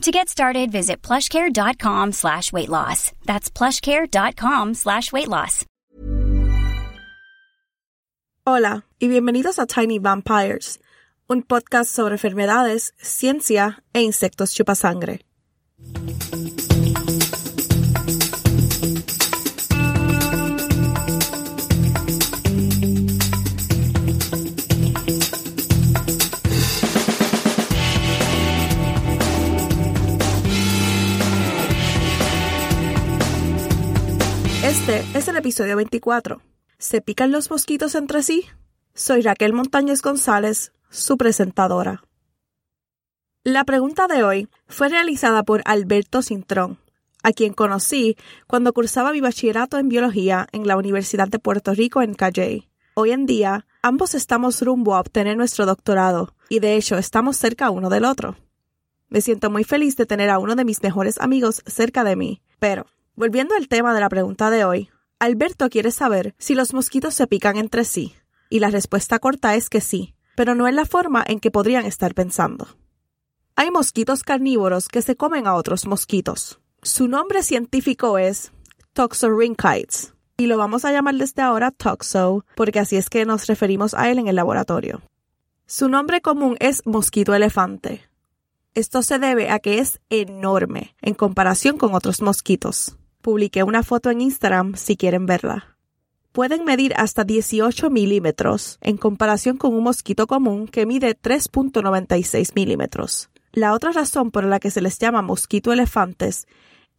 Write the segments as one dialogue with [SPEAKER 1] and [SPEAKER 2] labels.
[SPEAKER 1] To get started, visit plushcare.com slash weight loss. That's plushcare.com slash weight loss.
[SPEAKER 2] Hola y bienvenidos a Tiny Vampires, un podcast sobre enfermedades, ciencia e insectos chupasangre. Es el episodio 24. ¿Se pican los mosquitos entre sí? Soy Raquel Montañez González, su presentadora. La pregunta de hoy fue realizada por Alberto Cintrón, a quien conocí cuando cursaba mi bachillerato en biología en la Universidad de Puerto Rico en Calley. Hoy en día, ambos estamos rumbo a obtener nuestro doctorado y de hecho estamos cerca uno del otro. Me siento muy feliz de tener a uno de mis mejores amigos cerca de mí, pero Volviendo al tema de la pregunta de hoy, Alberto quiere saber si los mosquitos se pican entre sí, y la respuesta corta es que sí, pero no en la forma en que podrían estar pensando. Hay mosquitos carnívoros que se comen a otros mosquitos. Su nombre científico es Toxorhynchides, y lo vamos a llamar desde ahora Toxo, porque así es que nos referimos a él en el laboratorio. Su nombre común es mosquito elefante. Esto se debe a que es enorme en comparación con otros mosquitos. Publiqué una foto en Instagram si quieren verla. Pueden medir hasta 18 milímetros en comparación con un mosquito común que mide 3.96 milímetros. La otra razón por la que se les llama mosquito elefantes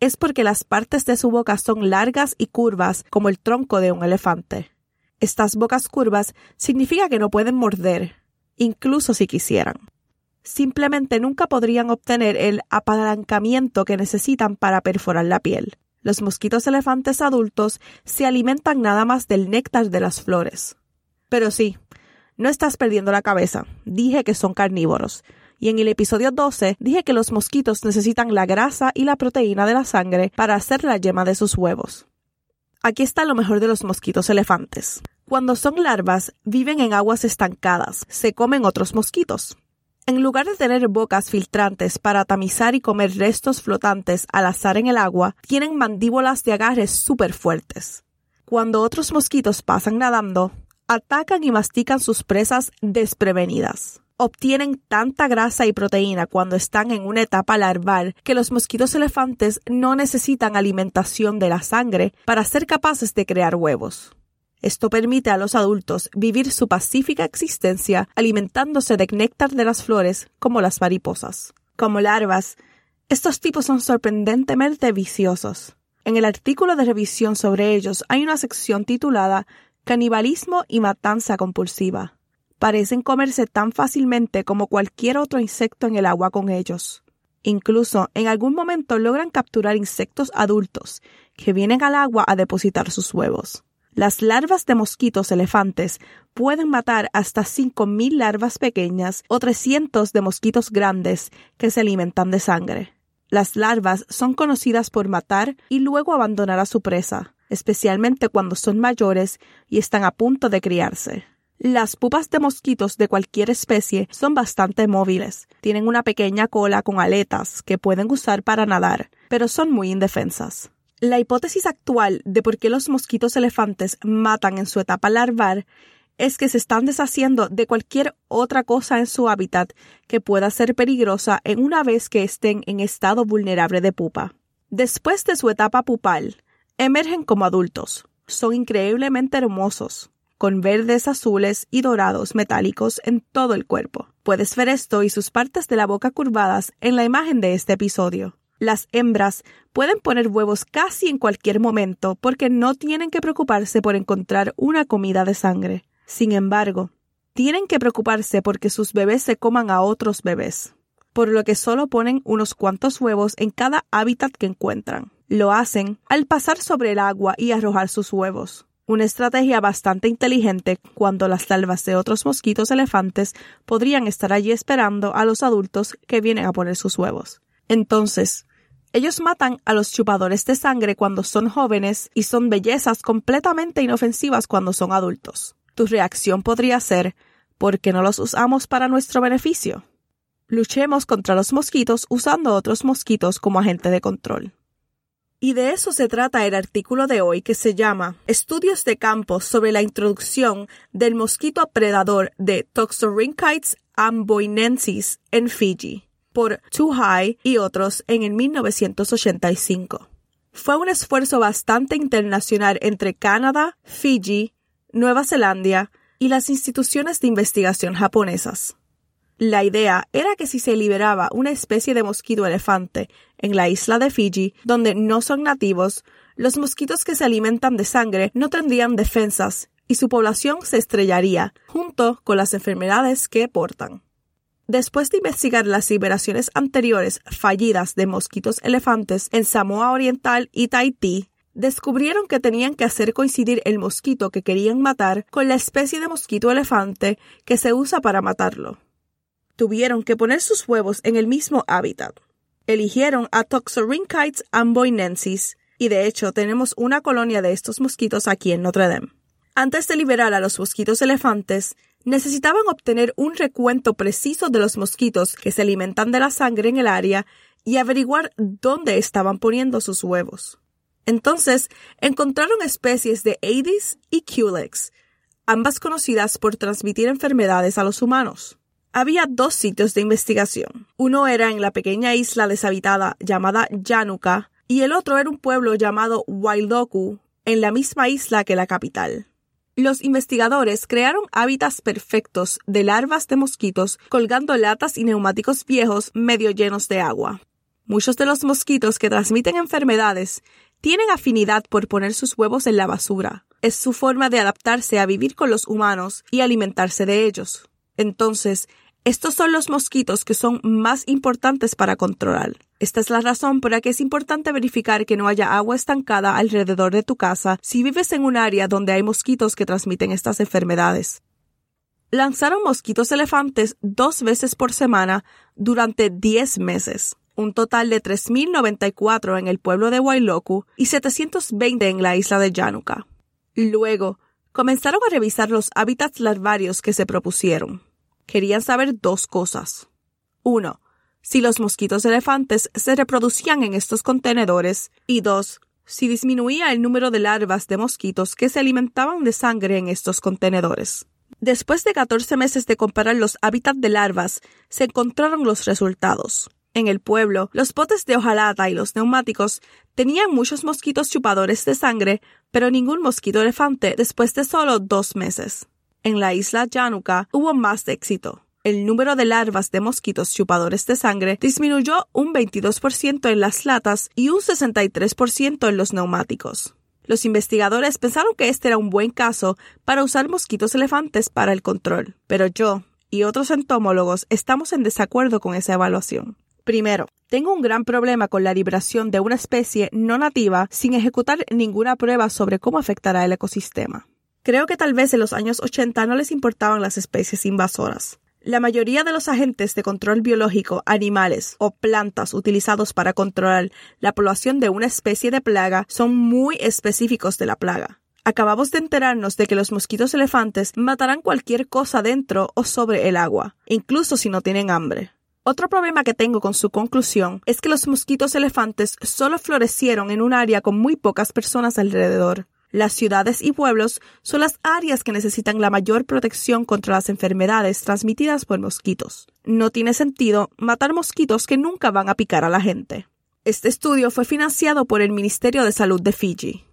[SPEAKER 2] es porque las partes de su boca son largas y curvas como el tronco de un elefante. Estas bocas curvas significa que no pueden morder, incluso si quisieran. Simplemente nunca podrían obtener el apalancamiento que necesitan para perforar la piel. Los mosquitos elefantes adultos se alimentan nada más del néctar de las flores. Pero sí, no estás perdiendo la cabeza. Dije que son carnívoros. Y en el episodio 12 dije que los mosquitos necesitan la grasa y la proteína de la sangre para hacer la yema de sus huevos. Aquí está lo mejor de los mosquitos elefantes. Cuando son larvas, viven en aguas estancadas, se comen otros mosquitos. En lugar de tener bocas filtrantes para tamizar y comer restos flotantes al azar en el agua, tienen mandíbulas de agarre súper fuertes. Cuando otros mosquitos pasan nadando, atacan y mastican sus presas desprevenidas. Obtienen tanta grasa y proteína cuando están en una etapa larval que los mosquitos elefantes no necesitan alimentación de la sangre para ser capaces de crear huevos. Esto permite a los adultos vivir su pacífica existencia alimentándose de néctar de las flores como las mariposas. Como larvas, estos tipos son sorprendentemente viciosos. En el artículo de revisión sobre ellos hay una sección titulada Canibalismo y matanza compulsiva. Parecen comerse tan fácilmente como cualquier otro insecto en el agua con ellos. Incluso en algún momento logran capturar insectos adultos que vienen al agua a depositar sus huevos. Las larvas de mosquitos elefantes pueden matar hasta 5.000 larvas pequeñas o 300 de mosquitos grandes que se alimentan de sangre. Las larvas son conocidas por matar y luego abandonar a su presa, especialmente cuando son mayores y están a punto de criarse. Las pupas de mosquitos de cualquier especie son bastante móviles. Tienen una pequeña cola con aletas que pueden usar para nadar, pero son muy indefensas. La hipótesis actual de por qué los mosquitos elefantes matan en su etapa larval es que se están deshaciendo de cualquier otra cosa en su hábitat que pueda ser peligrosa en una vez que estén en estado vulnerable de pupa. Después de su etapa pupal, emergen como adultos. son increíblemente hermosos, con verdes, azules y dorados metálicos en todo el cuerpo. Puedes ver esto y sus partes de la boca curvadas en la imagen de este episodio. Las hembras pueden poner huevos casi en cualquier momento porque no tienen que preocuparse por encontrar una comida de sangre. Sin embargo, tienen que preocuparse porque sus bebés se coman a otros bebés, por lo que solo ponen unos cuantos huevos en cada hábitat que encuentran. Lo hacen al pasar sobre el agua y arrojar sus huevos. Una estrategia bastante inteligente cuando las larvas de otros mosquitos elefantes podrían estar allí esperando a los adultos que vienen a poner sus huevos. Entonces, ellos matan a los chupadores de sangre cuando son jóvenes y son bellezas completamente inofensivas cuando son adultos. Tu reacción podría ser ¿por qué no los usamos para nuestro beneficio? Luchemos contra los mosquitos usando otros mosquitos como agente de control. Y de eso se trata el artículo de hoy que se llama Estudios de campo sobre la introducción del mosquito predador de Toxorynchites amboinensis en Fiji por Too High y otros en el 1985. Fue un esfuerzo bastante internacional entre Canadá, Fiji, Nueva Zelanda y las instituciones de investigación japonesas. La idea era que si se liberaba una especie de mosquito elefante en la isla de Fiji, donde no son nativos, los mosquitos que se alimentan de sangre no tendrían defensas y su población se estrellaría, junto con las enfermedades que portan. Después de investigar las liberaciones anteriores fallidas de mosquitos elefantes en Samoa Oriental y Tahití, descubrieron que tenían que hacer coincidir el mosquito que querían matar con la especie de mosquito elefante que se usa para matarlo. Tuvieron que poner sus huevos en el mismo hábitat. Eligieron a Toxorynchites amboinensis y de hecho tenemos una colonia de estos mosquitos aquí en Notre Dame. Antes de liberar a los mosquitos elefantes, necesitaban obtener un recuento preciso de los mosquitos que se alimentan de la sangre en el área y averiguar dónde estaban poniendo sus huevos. Entonces, encontraron especies de Aedes y Culex, ambas conocidas por transmitir enfermedades a los humanos. Había dos sitios de investigación. Uno era en la pequeña isla deshabitada llamada Yanuka y el otro era un pueblo llamado Wailoku, en la misma isla que la capital. Los investigadores crearon hábitats perfectos de larvas de mosquitos colgando latas y neumáticos viejos medio llenos de agua. Muchos de los mosquitos que transmiten enfermedades tienen afinidad por poner sus huevos en la basura. Es su forma de adaptarse a vivir con los humanos y alimentarse de ellos. Entonces, estos son los mosquitos que son más importantes para controlar. Esta es la razón por la que es importante verificar que no haya agua estancada alrededor de tu casa si vives en un área donde hay mosquitos que transmiten estas enfermedades. Lanzaron mosquitos elefantes dos veces por semana durante 10 meses, un total de 3.094 en el pueblo de Wailoku y 720 en la isla de Yanuka. Luego, comenzaron a revisar los hábitats larvarios que se propusieron querían saber dos cosas. Uno, si los mosquitos elefantes se reproducían en estos contenedores y dos, si disminuía el número de larvas de mosquitos que se alimentaban de sangre en estos contenedores. Después de 14 meses de comparar los hábitats de larvas, se encontraron los resultados. En el pueblo, los botes de hojalata y los neumáticos tenían muchos mosquitos chupadores de sangre, pero ningún mosquito elefante después de solo dos meses en la isla Yanuka hubo más éxito. El número de larvas de mosquitos chupadores de sangre disminuyó un 22% en las latas y un 63% en los neumáticos. Los investigadores pensaron que este era un buen caso para usar mosquitos elefantes para el control, pero yo y otros entomólogos estamos en desacuerdo con esa evaluación. Primero, tengo un gran problema con la liberación de una especie no nativa sin ejecutar ninguna prueba sobre cómo afectará el ecosistema. Creo que tal vez en los años 80 no les importaban las especies invasoras. La mayoría de los agentes de control biológico, animales o plantas utilizados para controlar la población de una especie de plaga son muy específicos de la plaga. Acabamos de enterarnos de que los mosquitos elefantes matarán cualquier cosa dentro o sobre el agua, incluso si no tienen hambre. Otro problema que tengo con su conclusión es que los mosquitos elefantes solo florecieron en un área con muy pocas personas alrededor. Las ciudades y pueblos son las áreas que necesitan la mayor protección contra las enfermedades transmitidas por mosquitos. No tiene sentido matar mosquitos que nunca van a picar a la gente. Este estudio fue financiado por el Ministerio de Salud de Fiji.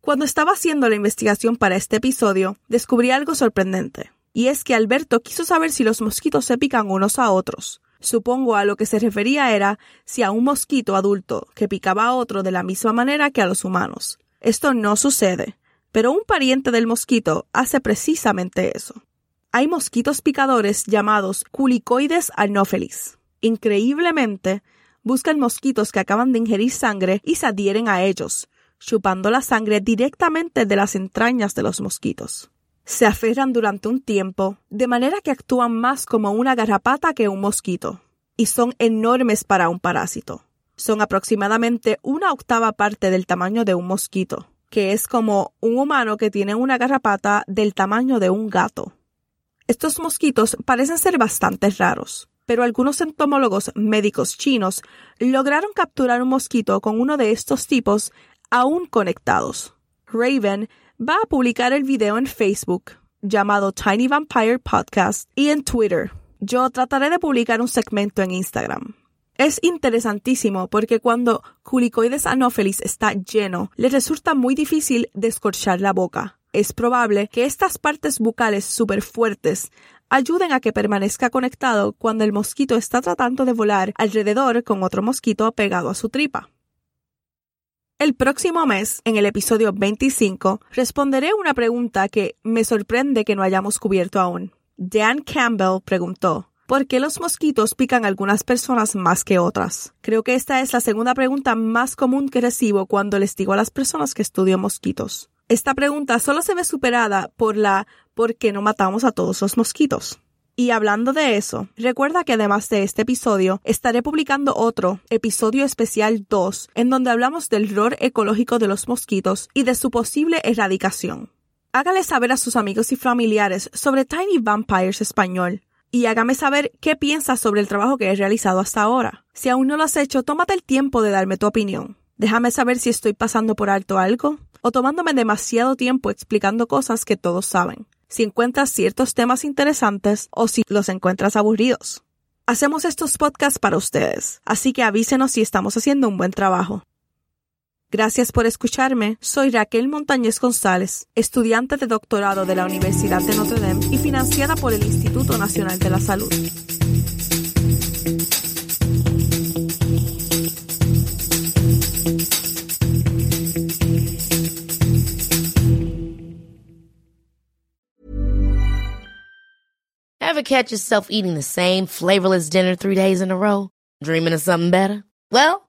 [SPEAKER 2] Cuando estaba haciendo la investigación para este episodio, descubrí algo sorprendente. Y es que Alberto quiso saber si los mosquitos se pican unos a otros. Supongo a lo que se refería era si a un mosquito adulto que picaba a otro de la misma manera que a los humanos. Esto no sucede, pero un pariente del mosquito hace precisamente eso. Hay mosquitos picadores llamados culicoides anopheles. Increíblemente, buscan mosquitos que acaban de ingerir sangre y se adhieren a ellos, chupando la sangre directamente de las entrañas de los mosquitos. Se aferran durante un tiempo, de manera que actúan más como una garrapata que un mosquito, y son enormes para un parásito. Son aproximadamente una octava parte del tamaño de un mosquito, que es como un humano que tiene una garrapata del tamaño de un gato. Estos mosquitos parecen ser bastante raros, pero algunos entomólogos médicos chinos lograron capturar un mosquito con uno de estos tipos aún conectados. Raven va a publicar el video en Facebook llamado Tiny Vampire Podcast y en Twitter. Yo trataré de publicar un segmento en Instagram. Es interesantísimo porque cuando Culicoides anopheles está lleno, le resulta muy difícil descorchar la boca. Es probable que estas partes bucales súper fuertes ayuden a que permanezca conectado cuando el mosquito está tratando de volar alrededor con otro mosquito pegado a su tripa. El próximo mes, en el episodio 25, responderé una pregunta que me sorprende que no hayamos cubierto aún. Dan Campbell preguntó, ¿por qué los mosquitos pican a algunas personas más que otras? Creo que esta es la segunda pregunta más común que recibo cuando les digo a las personas que estudio mosquitos. Esta pregunta solo se ve superada por la ¿por qué no matamos a todos los mosquitos? Y hablando de eso, recuerda que además de este episodio, estaré publicando otro, episodio especial 2, en donde hablamos del rol ecológico de los mosquitos y de su posible erradicación. Hágale saber a sus amigos y familiares sobre Tiny Vampires Español y hágame saber qué piensas sobre el trabajo que he realizado hasta ahora. Si aún no lo has hecho, tómate el tiempo de darme tu opinión. Déjame saber si estoy pasando por alto algo o tomándome demasiado tiempo explicando cosas que todos saben si encuentras ciertos temas interesantes o si los encuentras aburridos. Hacemos estos podcasts para ustedes, así que avísenos si estamos haciendo un buen trabajo. Gracias por escucharme. Soy Raquel Montañez González, estudiante de doctorado de la Universidad de Notre Dame y financiada por el Instituto Nacional de la Salud.
[SPEAKER 3] Ever catch yourself eating the same flavorless dinner three days in a row? Dreaming of something better? Well,